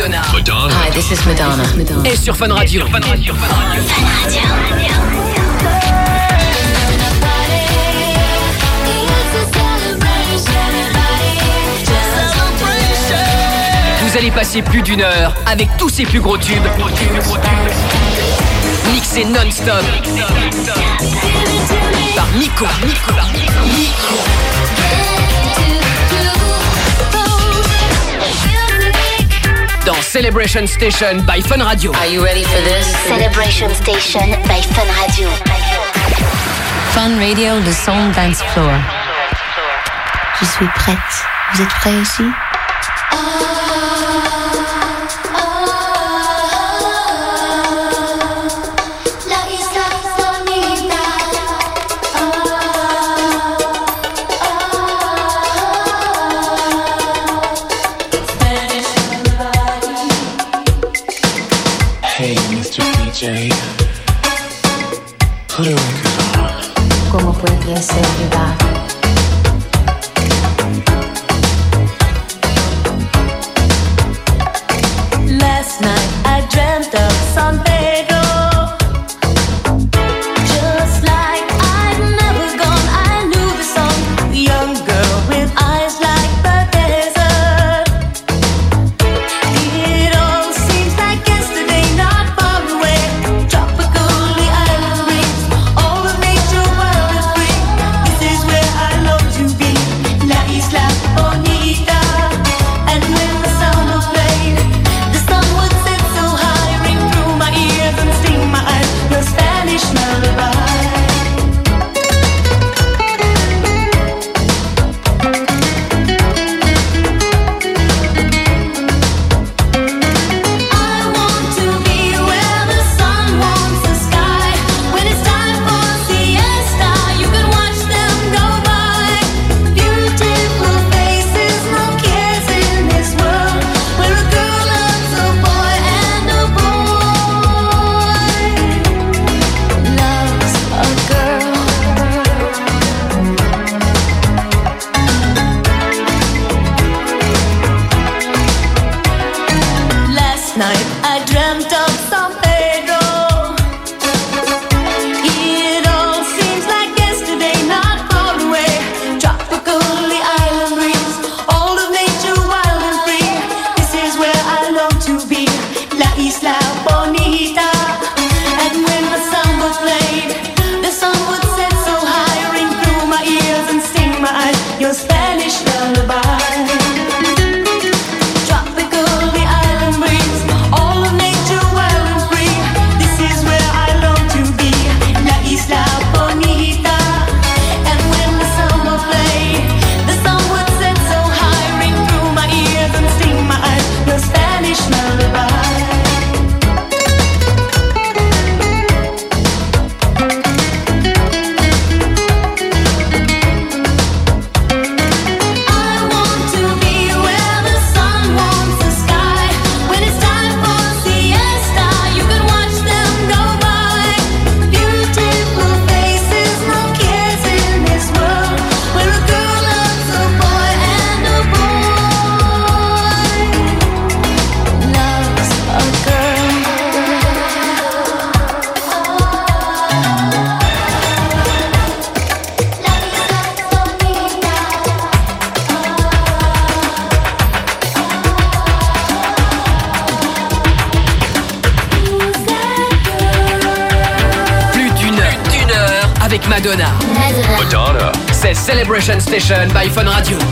Madonna. Madonna. Hi, this is Madonna. Madonna. Et sur Fun Radio. Fun Radio. Fun Radio. Vous allez passer plus d'une heure avec tous ces plus gros tubes. Mixés non-stop. Par Nico. Par Nico. Par Nico. Celebration Station by Fun Radio. Are you ready for this? Celebration Station by Fun Radio. Fun Radio, le son dance floor. Je suis prête. Vous êtes prêts aussi? night. I dreamt of Vibration Station by Fun Radio.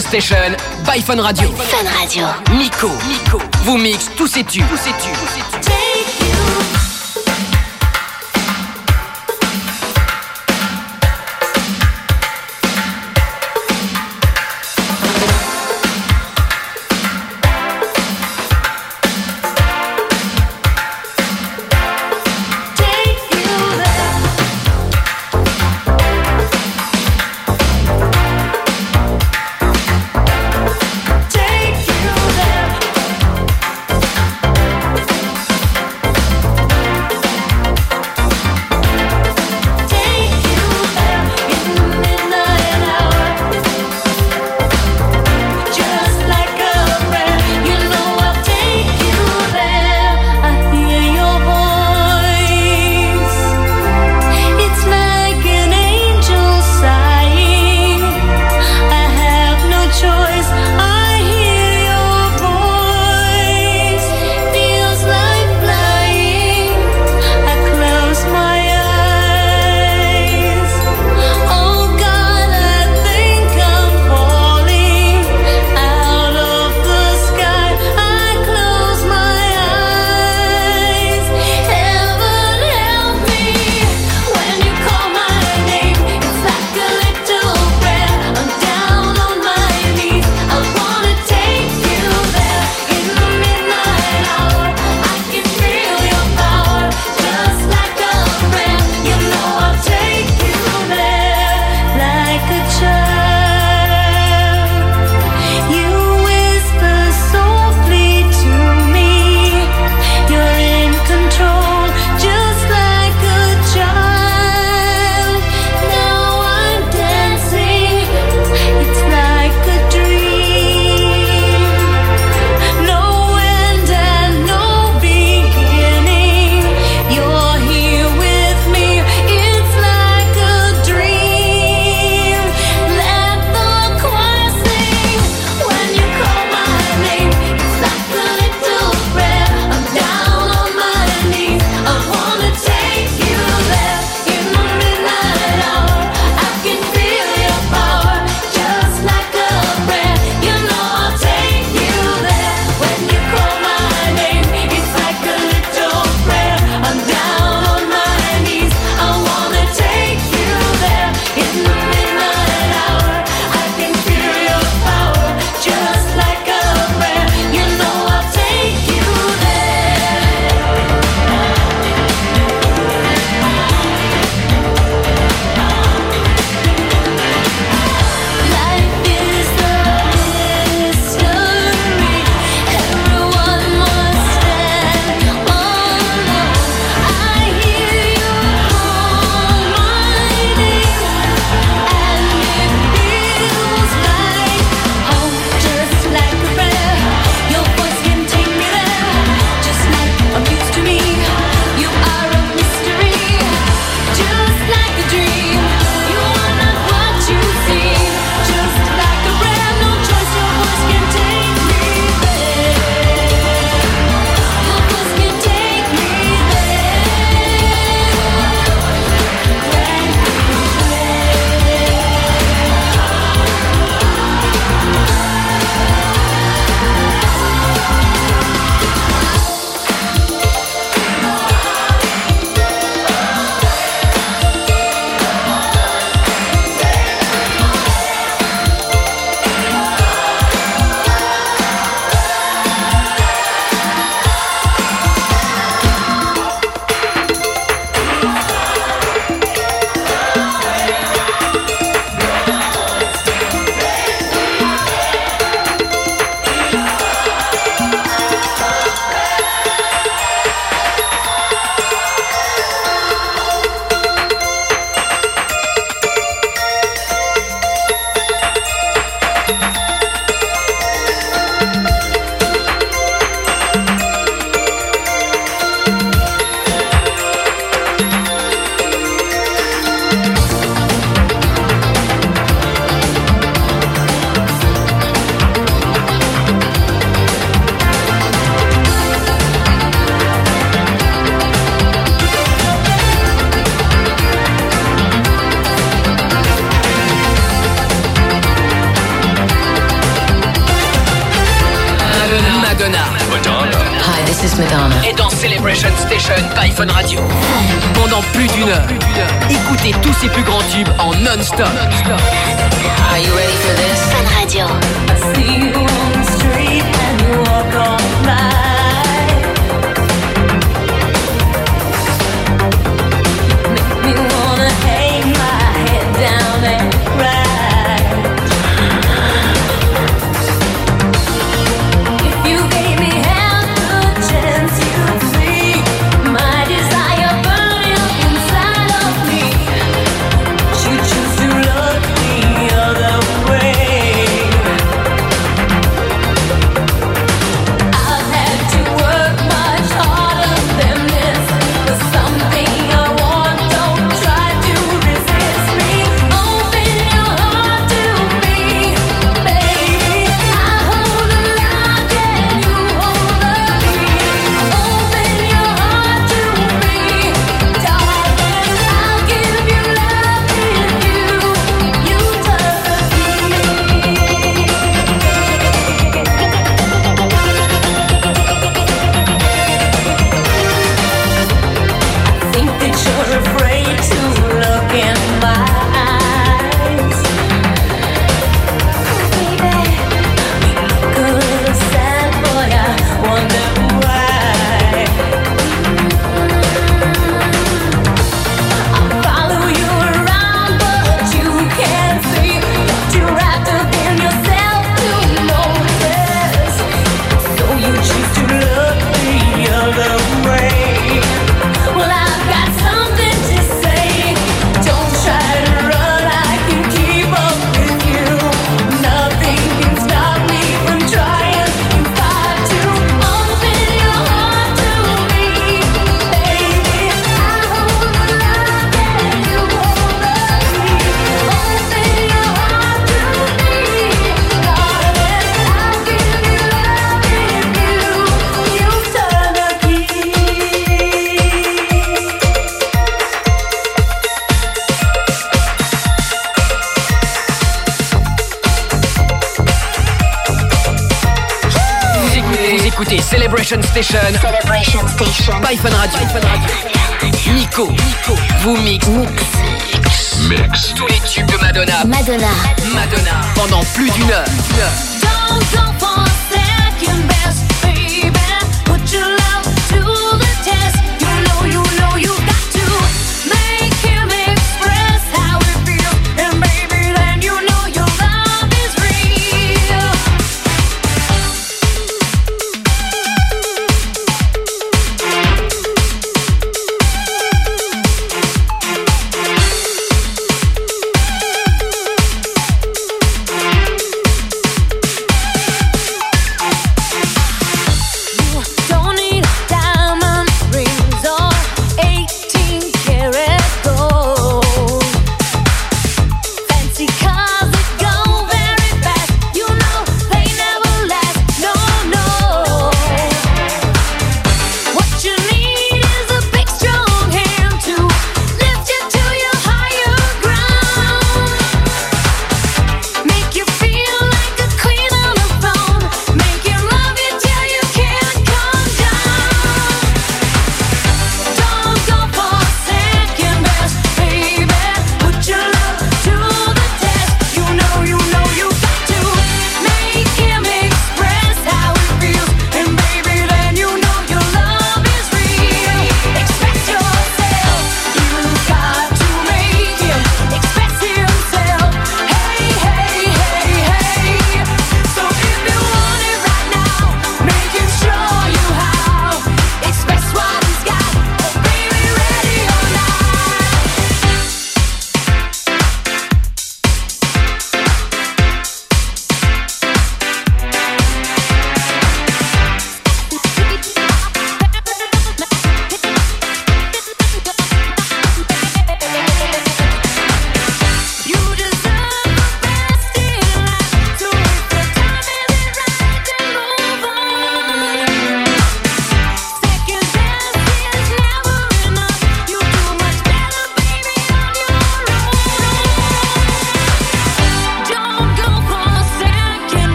Station by Fun Radio. Fun Radio. Nico, Nico, vous mixe tous ces tubes. Tous ces tubes.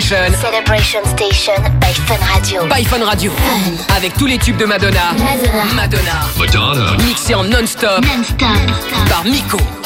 Celebration Station by Fun Radio. By Fun Radio. Avec tous les tubes de Madonna. Madonna. Madonna. Madonna. Mixé en non-stop. Non-stop. Par Miko.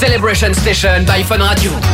Celebration Station by Fun Radio.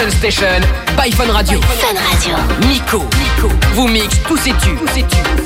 Station Station by Fun Radio. Fun Radio. Nico, Nico vous mixe tous et tu. Tous et tu.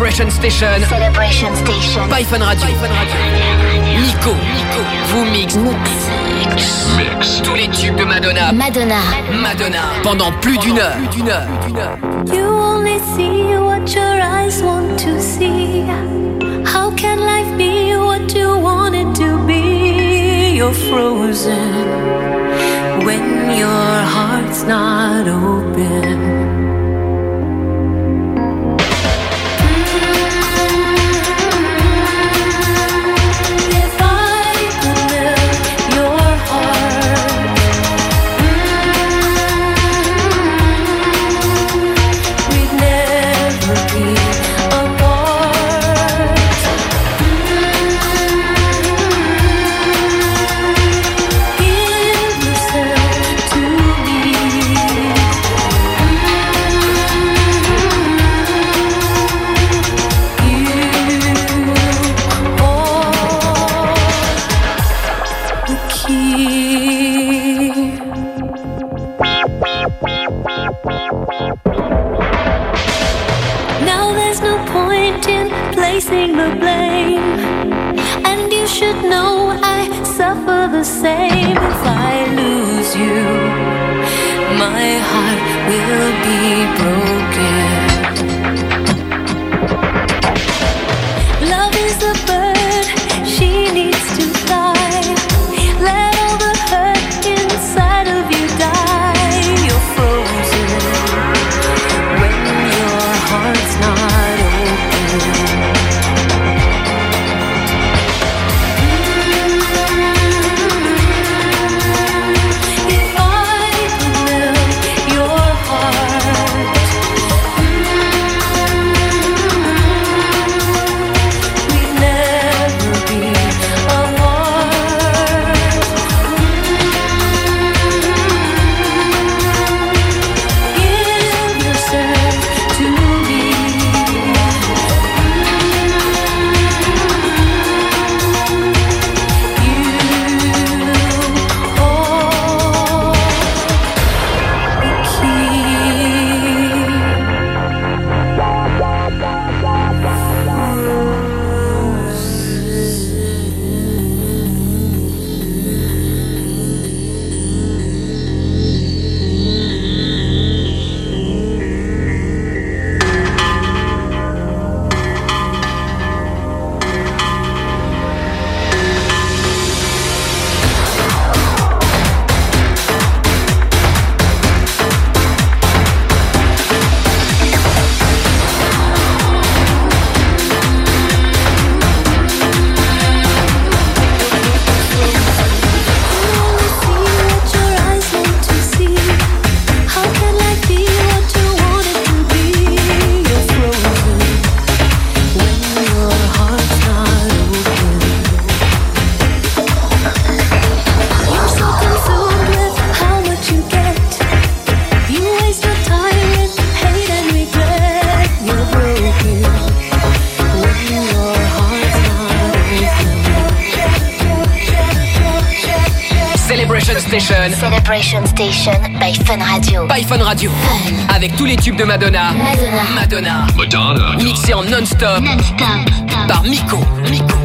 Celebration Station. Celebration Station. Radio. Nico. Vous. Mix. Mix. Tous les tubes de Madonna. Madonna. Madonna. Pendant plus d'une heure. Plus d'une heure. You only see what your eyes want to see. How can life be what you want it to be? You're frozen when your heart's not open. Fun Radio. By Radio. Avec tous les tubes de Madonna. Madonna. Madonna. Mixé en non-stop. Non-stop. Par Miko. Miko.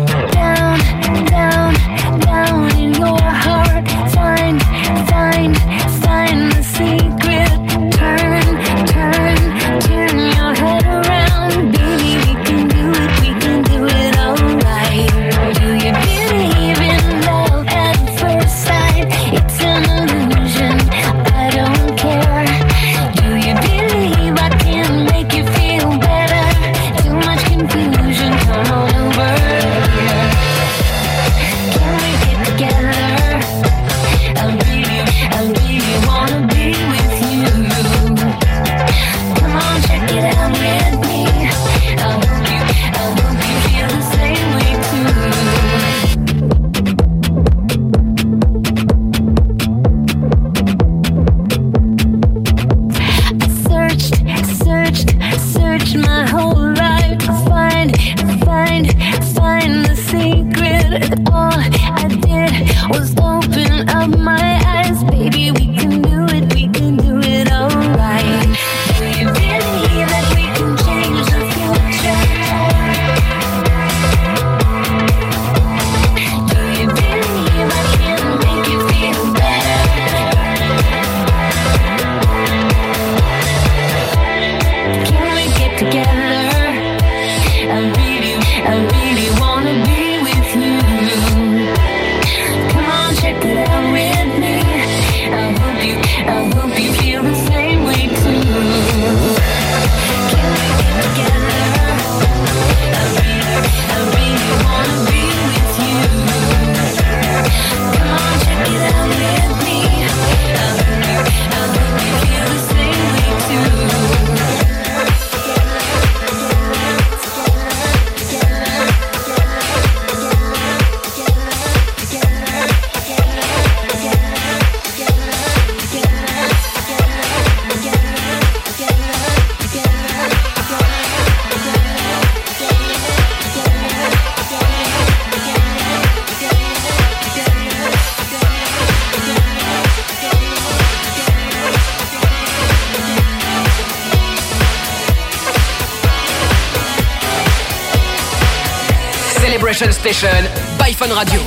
Station by Fun Radio.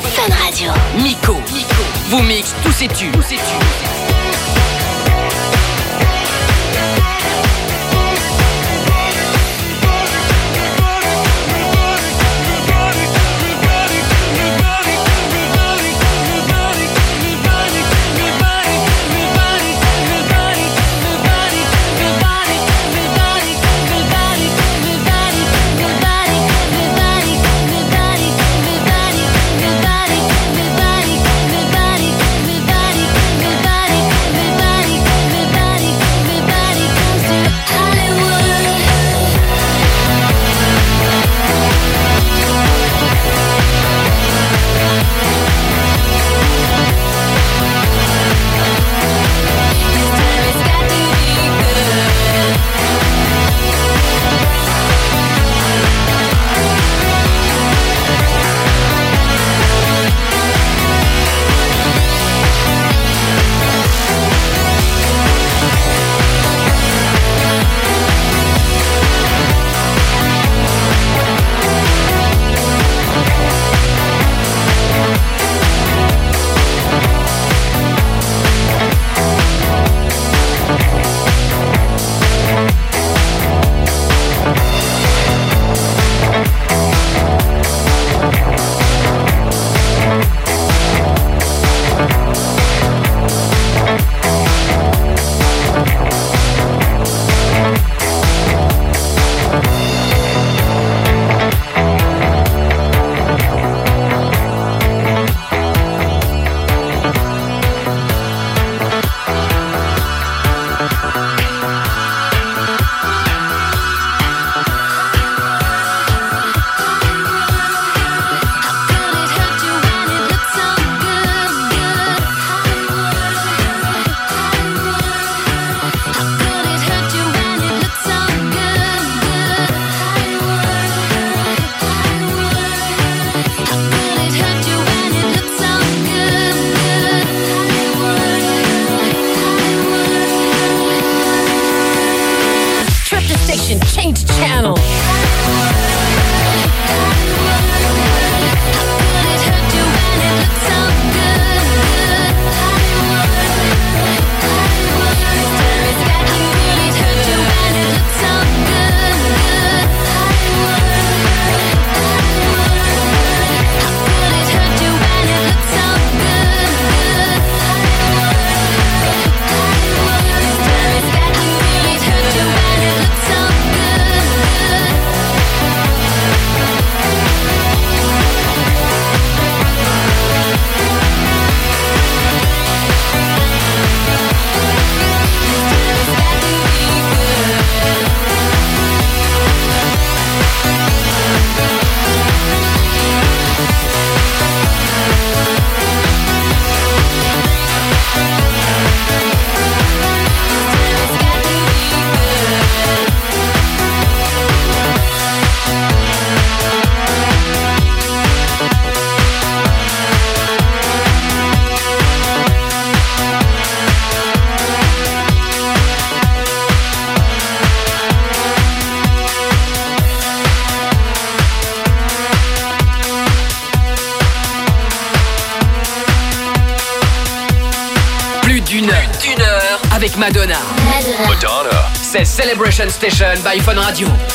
Station by Fun Radio.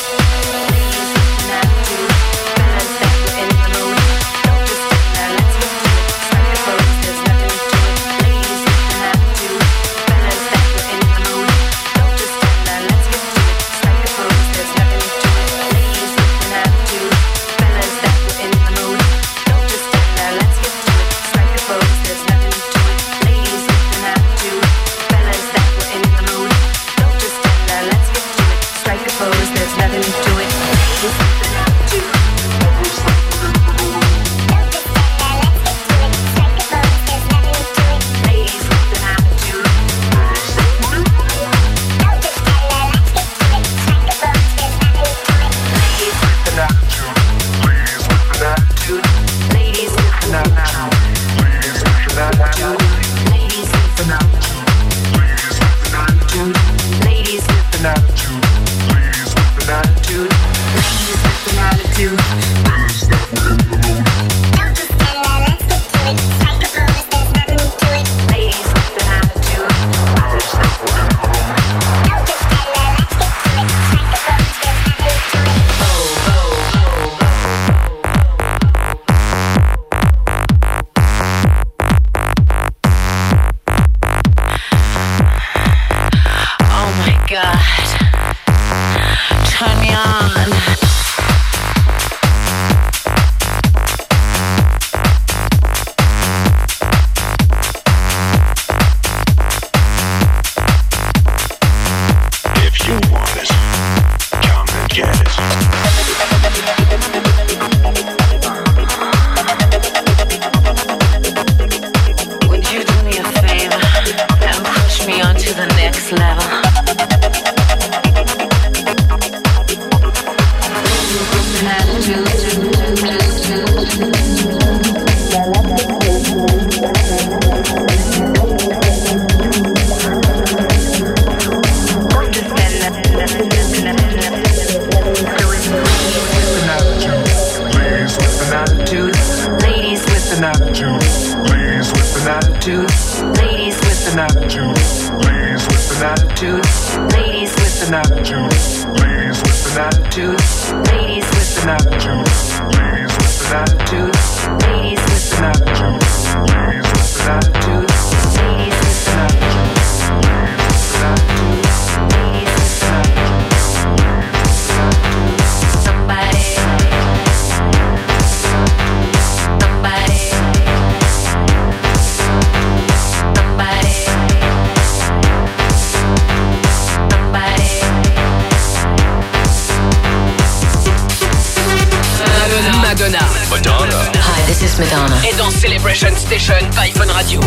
Celebration Station by Fun Radio.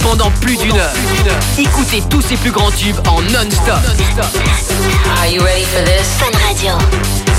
Pendant plus d'une heure, écoutez tous ses plus grands tubes en non-stop. Are you ready for this? Fun Radio.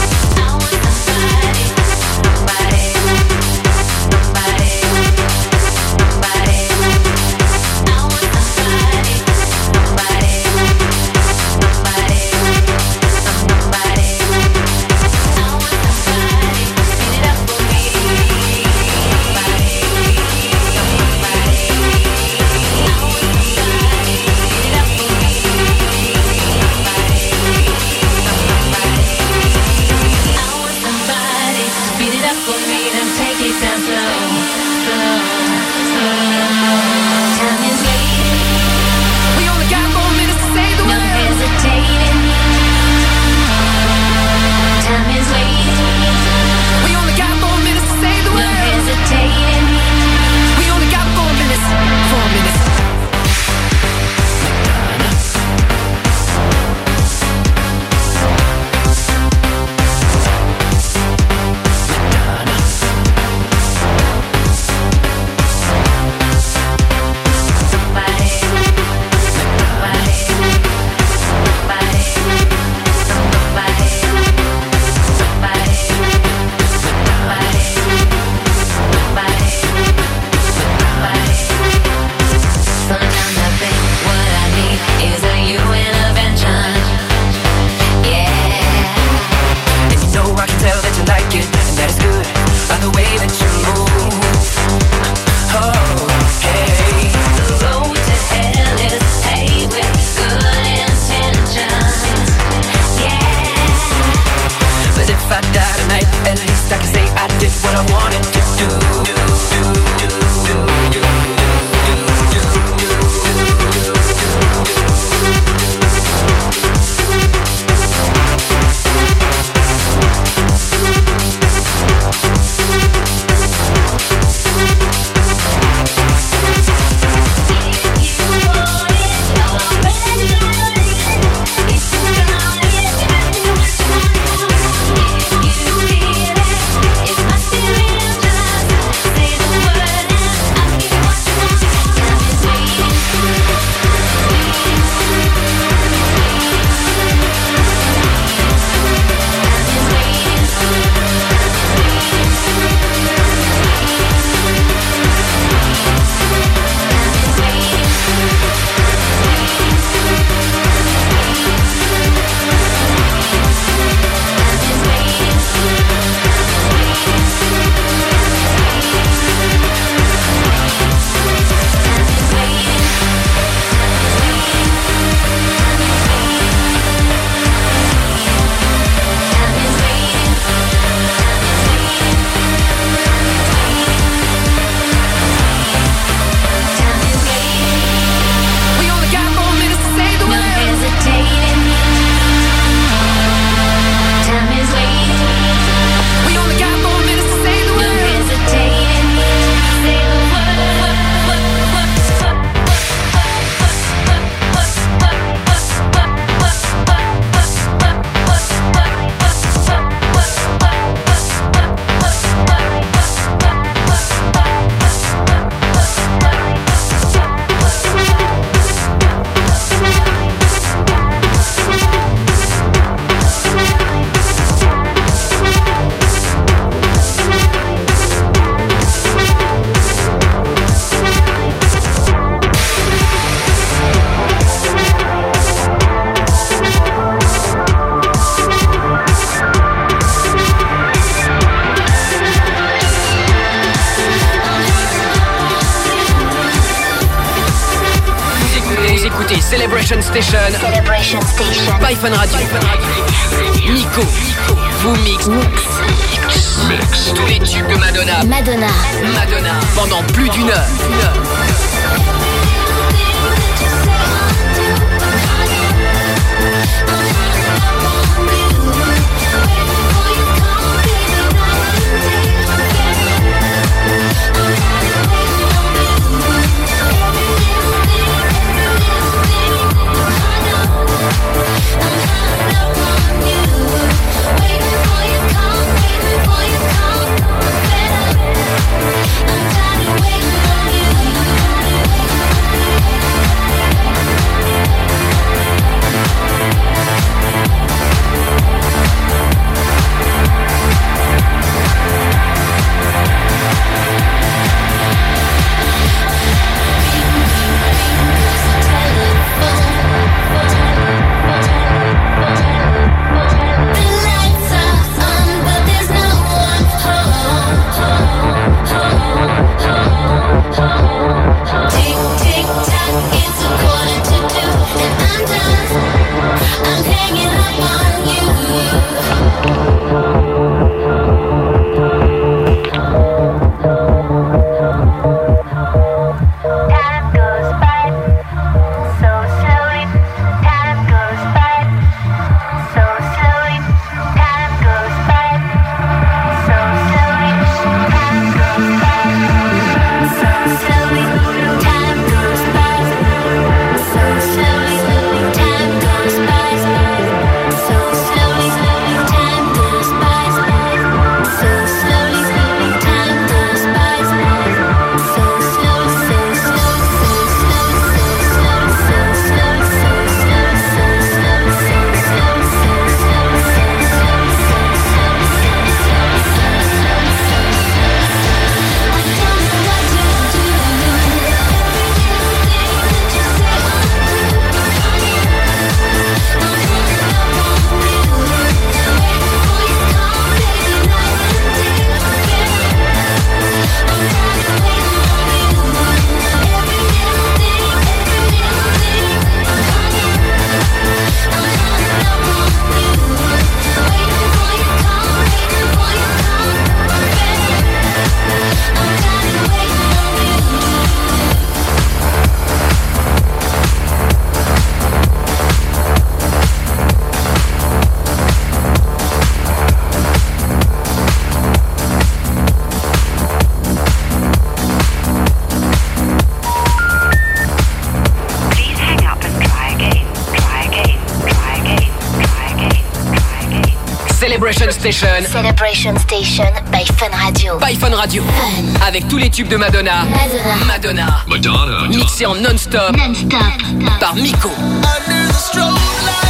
Celebration Station. Celebration Station by Fun Radio. By Fun Radio. Fun. Avec tous les tubes de Madonna. Madonna. Madonna. Madonna. Mixé en non-stop. Non-stop. Par Miko. Under the strobe light.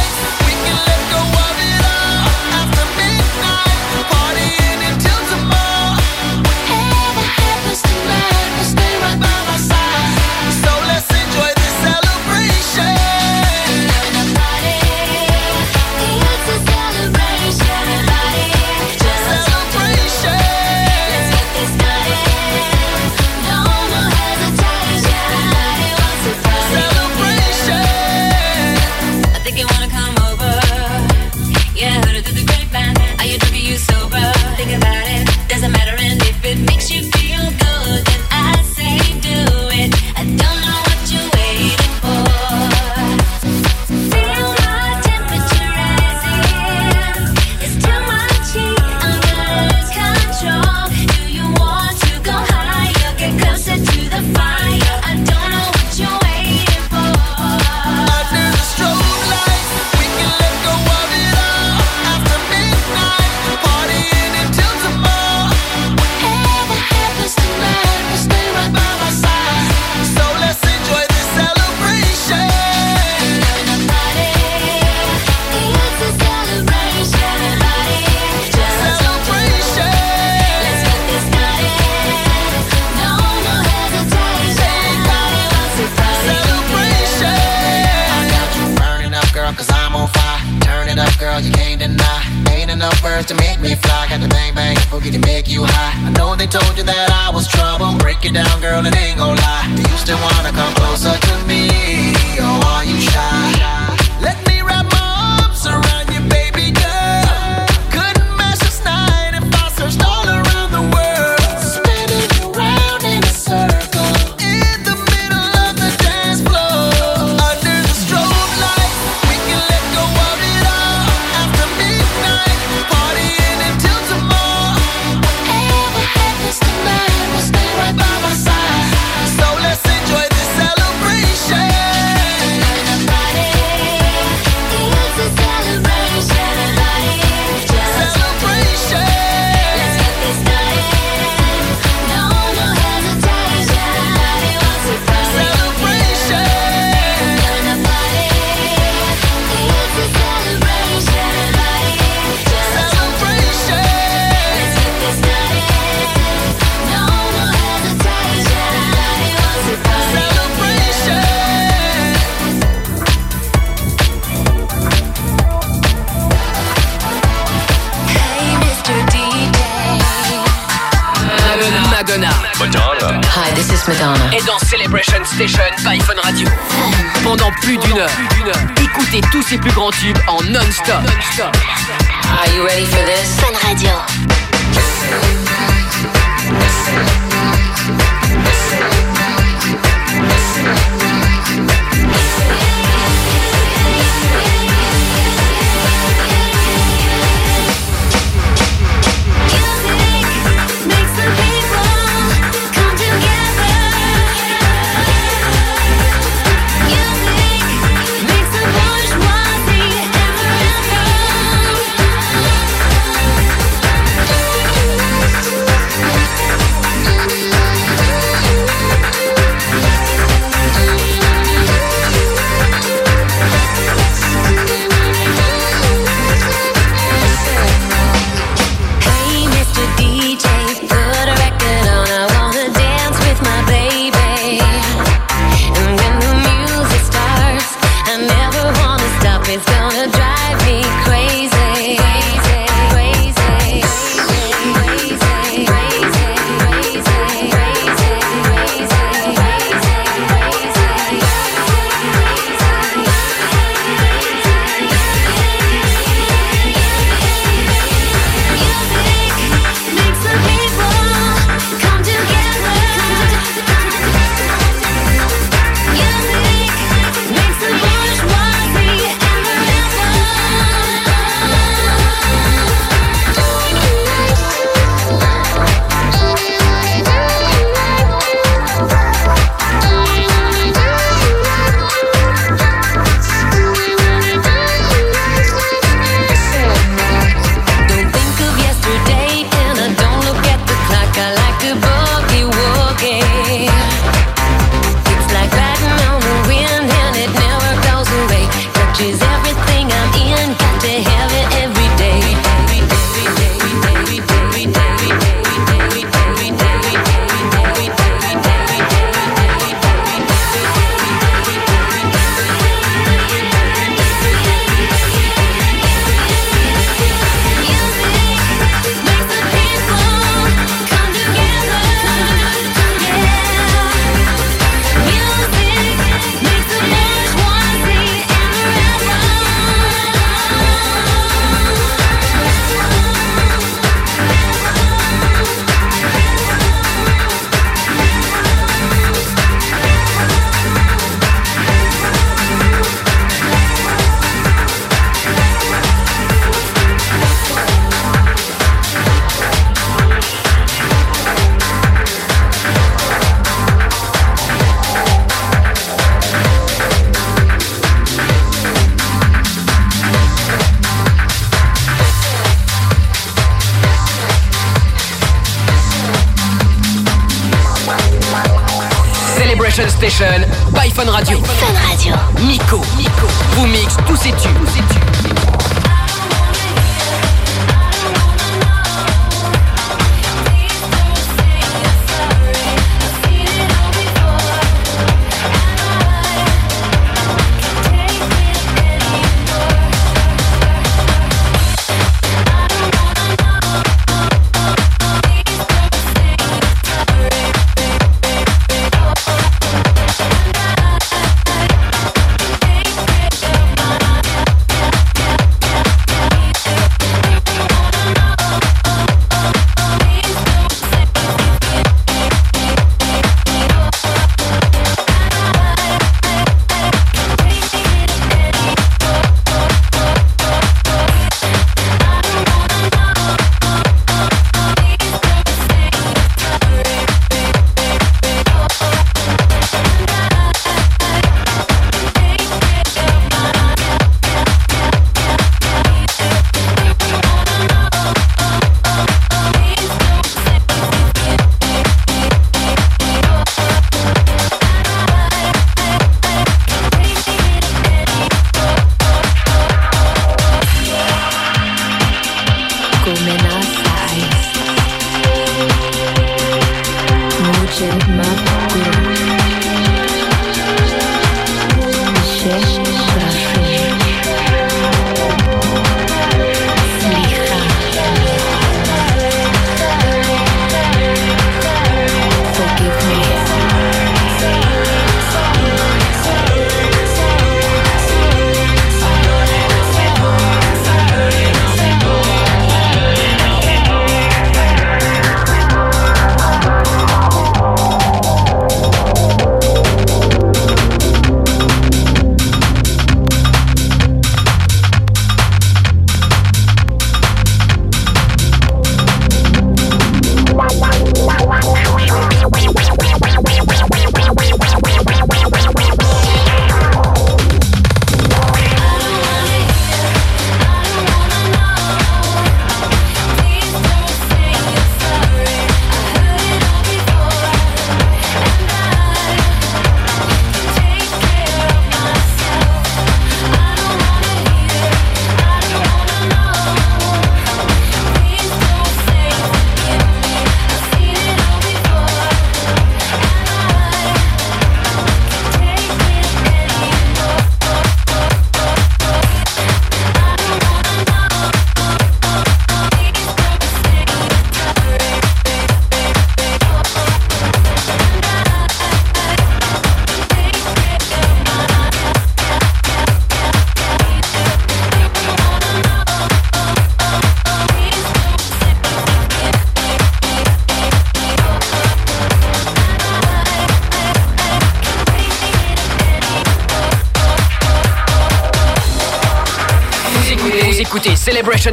ses plus grands tubes en non-stop. Non Are you ready for this?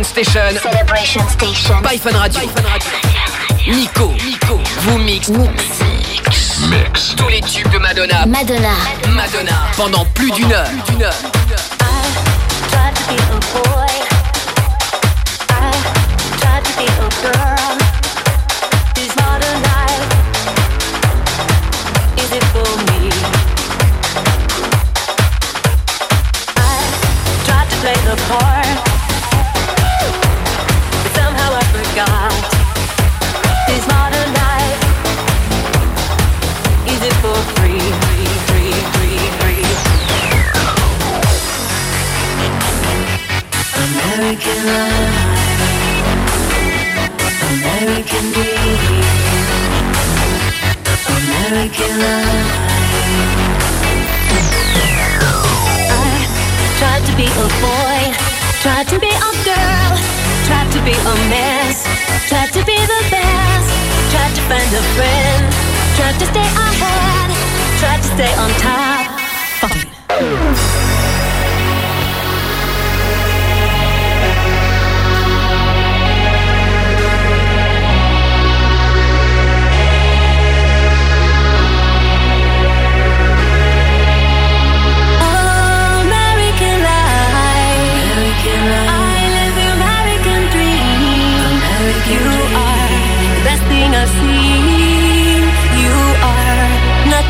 Celebration Station Celebration Station. by Fun Radio. Nico, Nico, vous mix Mix. tous les tubes de Madonna. Madonna. Madonna pendant plus d'une heure. D'une heure. Tried to be a boy. I tried to be a girl. Tried to be a girl, tried to be a mess, tried to be the best, tried to find a friend, tried to stay ahead, tried to stay on top.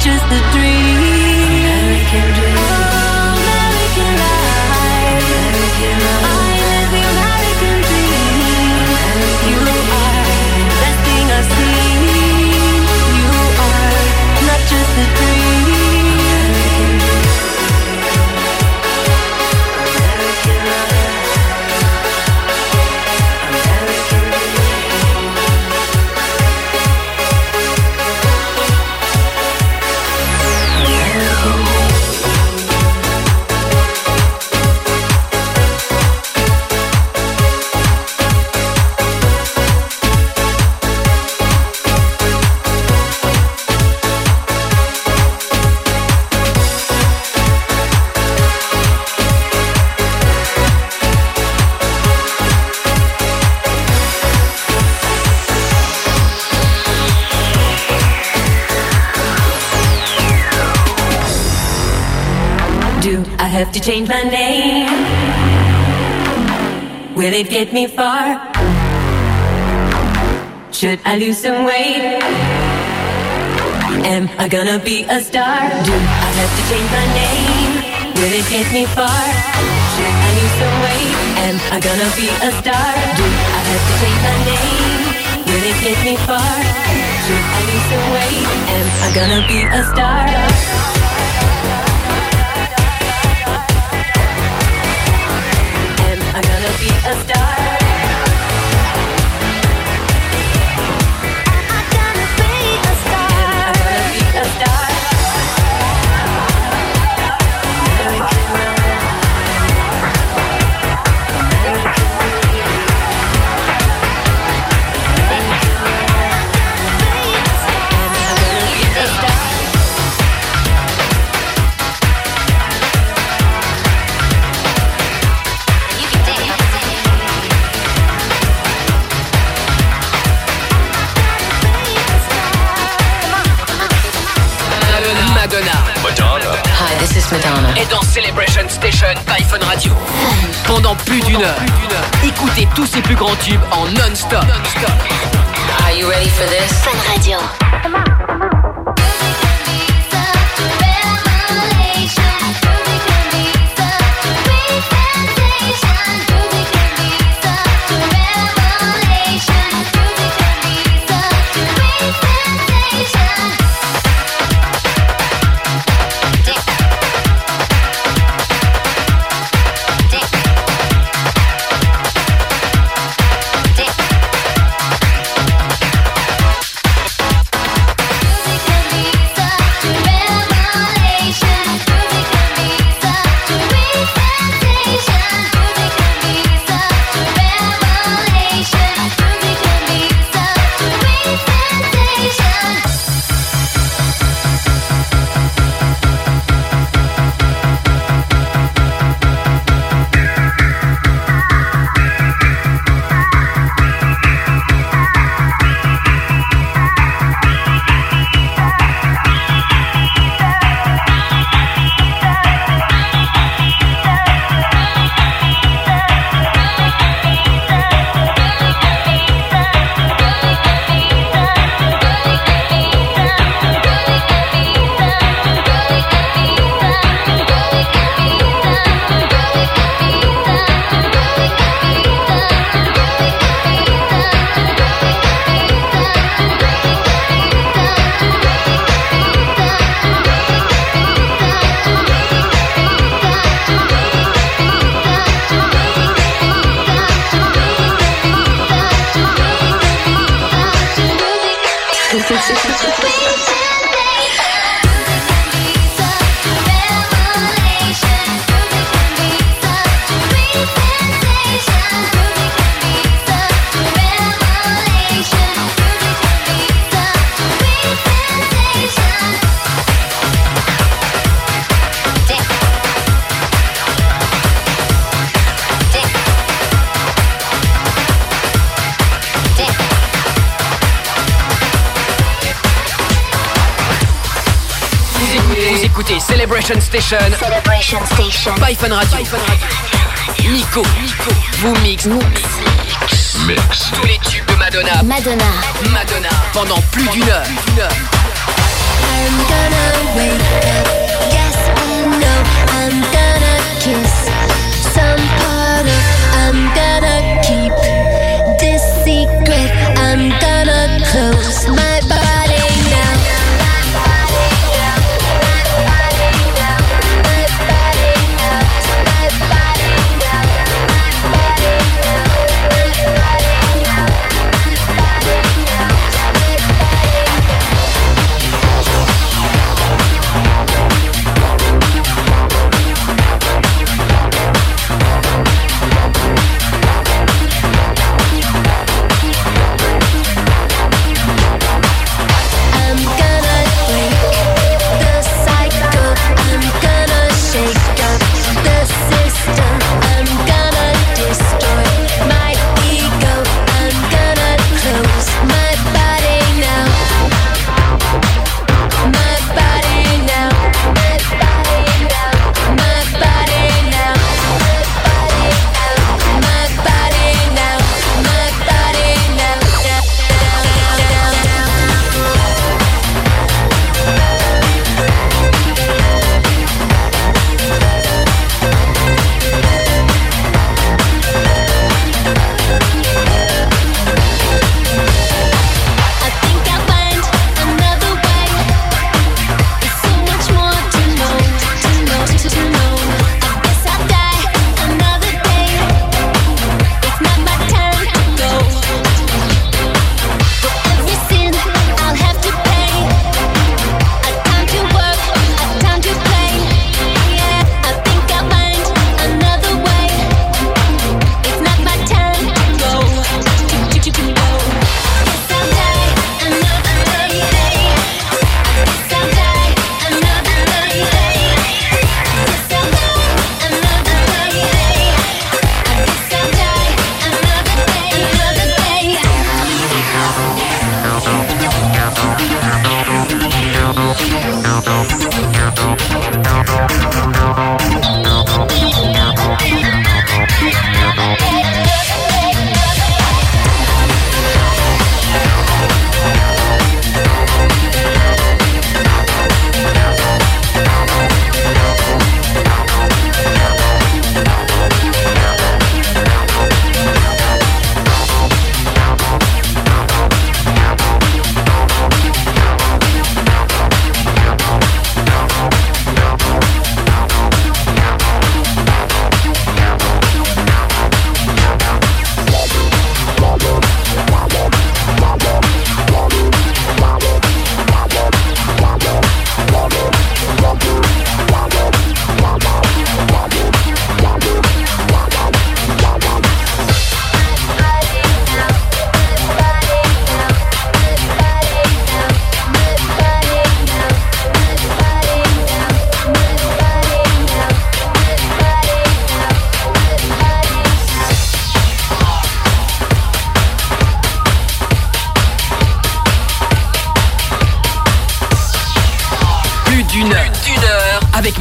Just a dream. Have to change my name? Will it get me far? Should I lose some weight? Am I gonna be a star? Do I have to change my name? Will it get me far? Should I lose some weight? Am I gonna be a star? Do I have to change my name? Will it get me far? Should I lose some weight? Am I gonna be a star? A star? Celebration Station by Fun Radio. Pendant plus d'une heure. Écoutez tous ses plus grands tubes en non-stop. Are you ready for this? Fun Radio. Station. Celebration Station. By Radio. Radio. Nico. Nico. Vous mix. Mix. Mix. Tous les tubes de Madonna. Madonna. Madonna. Pendant plus d'une heure. Plus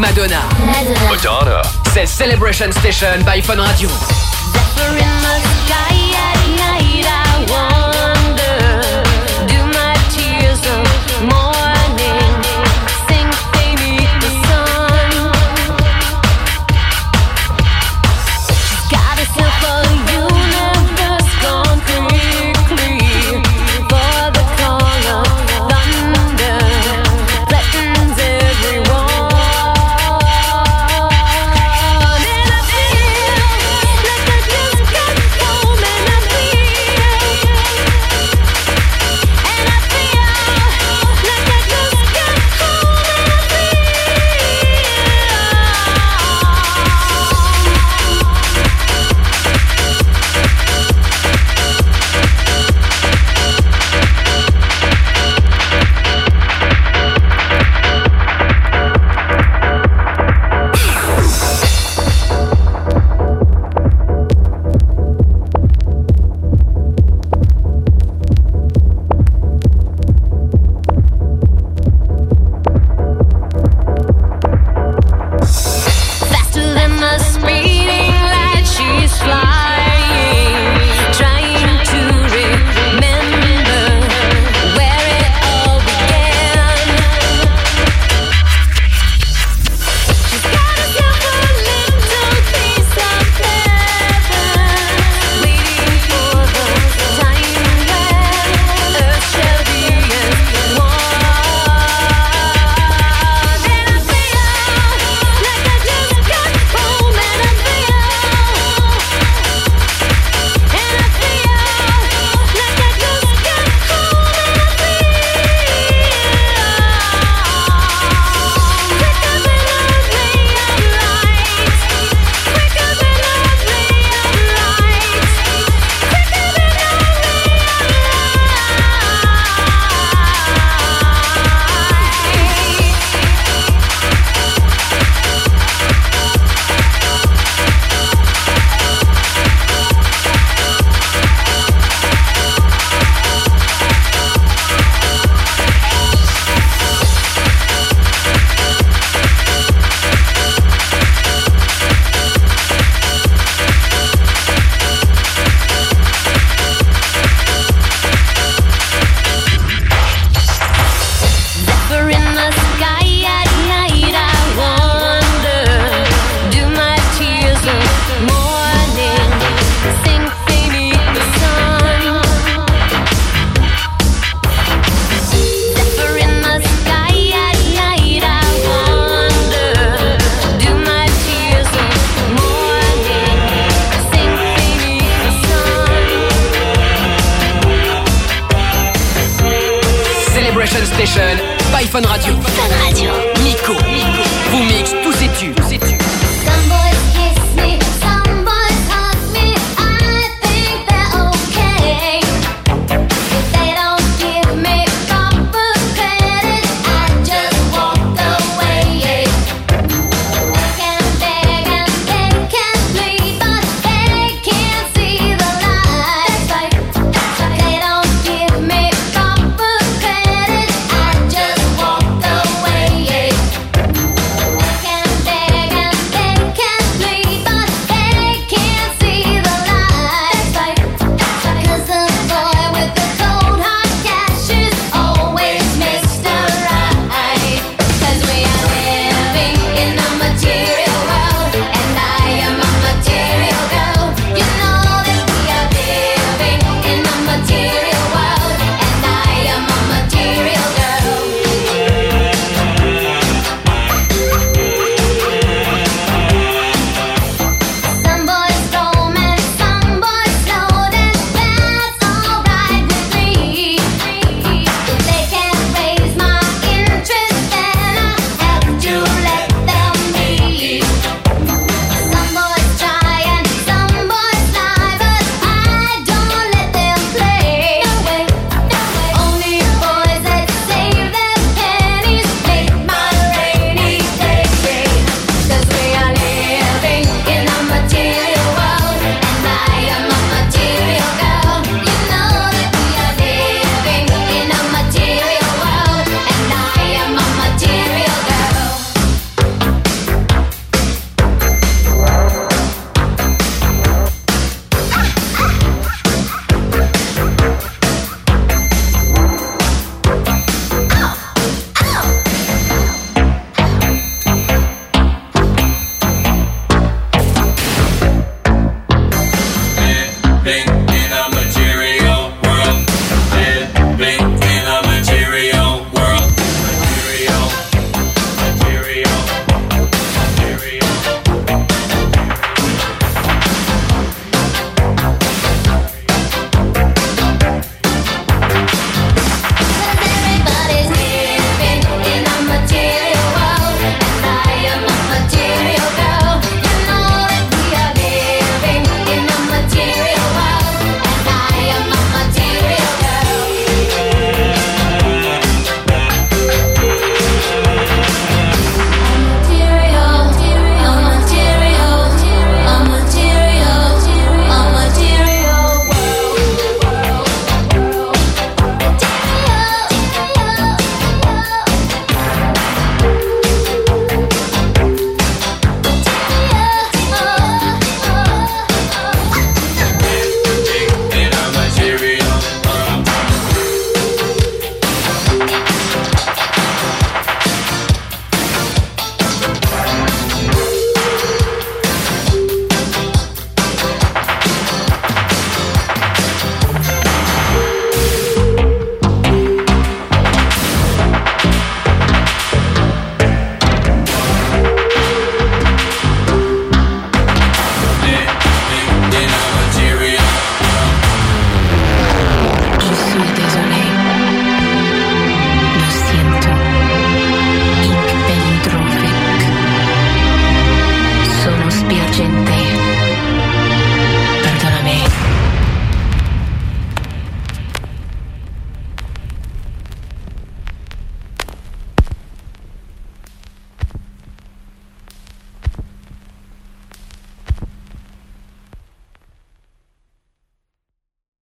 Madonna. Madonna. Madonna. C'est Celebration Station by Fun Radio.